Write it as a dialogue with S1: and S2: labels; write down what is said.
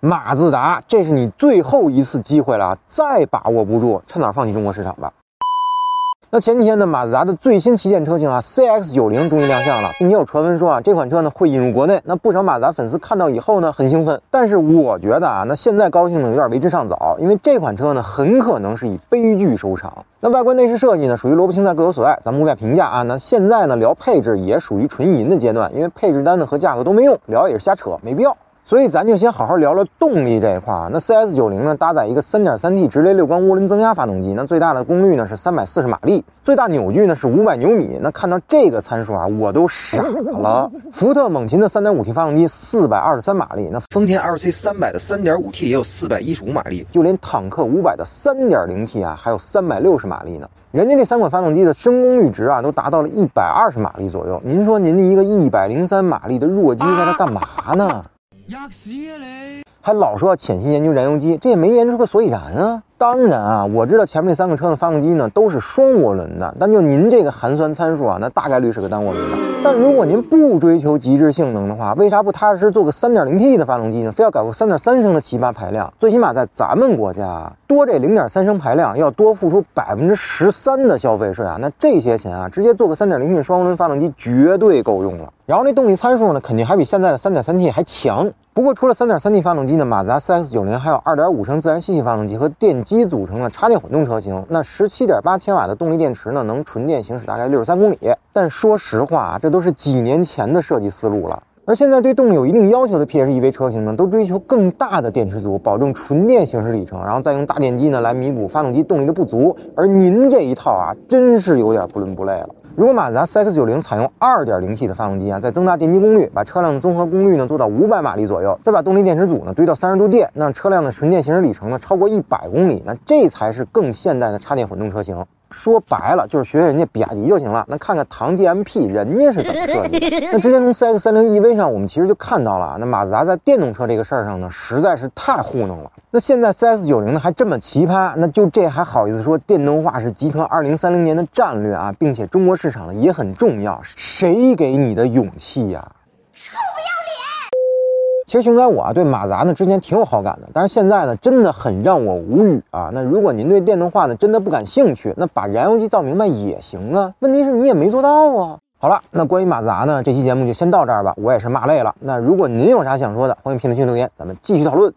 S1: 马自达，这是你最后一次机会了，再把握不住，趁早放弃中国市场吧。那前几天呢，马自达的最新旗舰车型啊，CX 九零终于亮相了，并且有传闻说啊，这款车呢会引入国内。那不少马自达粉丝看到以后呢，很兴奋。但是我觉得啊，那现在高兴呢有点为时尚早，因为这款车呢很可能是以悲剧收场。那外观内饰设计呢，属于萝卜青菜各有所爱，咱们无法评价啊。那现在呢聊配置也属于纯银的阶段，因为配置单呢和价格都没用，聊也是瞎扯，没必要。所以咱就先好好聊聊动力这一块儿。那 CS 九零呢，搭载一个 3.3T 直列六缸涡轮增压发动机，那最大的功率呢是340马力，最大扭矩呢是500牛米。那看到这个参数啊，我都傻了。福特猛禽的 3.5T 发动机423马力，那丰田 LC 300的 3.5T 也有415马力，就连坦克500的 3.0T 啊，还有360马力呢。人家这三款发动机的升功率值啊，都达到了120马力左右。您说您的一个103马力的弱鸡在这干嘛呢？压死啊你！还老说要潜心研究燃油机，这也没研究出个所以然啊。当然啊，我知道前面这三个车的发动机呢都是双涡轮的，但就您这个寒酸参数啊，那大概率是个单涡轮的。但如果您不追求极致性能的话，为啥不踏实做个 3.0T 的发动机呢？非要搞个3.3升的奇葩排量？最起码在咱们国家，啊多这0.3升排量要多付出百分之十三的消费税啊！那这些钱啊，直接做个 3.0T 双涡轮发动机绝对够用了。然后那动力参数呢，肯定还比现在的 3.3T 还强。不过除了 3.3T 发动机呢，马自达 CX-90 还有2.5升自然吸气发动机和电机组成了插电混动车型。那十七点八千瓦的动力电池呢，能纯电行驶大概六十三公里。但说实话啊，这都是几年前的设计思路了。而现在对动力有一定要求的 PHEV 车型呢，都追求更大的电池组，保证纯电行驶里程，然后再用大电机呢来弥补发动机动力的不足。而您这一套啊，真是有点不伦不类了。如果马自达 CX-90 采用 2.0T 的发动机啊，再增大电机功率，把车辆的综合功率呢做到500马力左右，再把动力电池组呢堆到30度电，让车辆的纯电行驶里程呢超过100公里，那这才是更现代的插电混动车型。说白了就是学学人家比亚迪就行了。那看看唐 DMP 人家是怎么设计的。那之前从 CX-30 EV 上我们其实就看到了，那马自达在电动车这个事儿上呢，实在是太糊弄了。那现在 CX-90 呢还这么奇葩，那就这还好意思说电动化是集团2030年的战略啊，并且中国市场呢也很重要，谁给你的勇气呀？臭！其实熊仔我啊对马自达呢之前挺有好感的，但是现在呢真的很让我无语啊。那如果您对电动化呢真的不感兴趣，那把燃油机造明白也行啊。问题是你也没做到啊。好了，那关于马自达呢这期节目就先到这儿吧，我也是骂累了。那如果您有啥想说的，欢迎评论区留言，咱们继续讨论。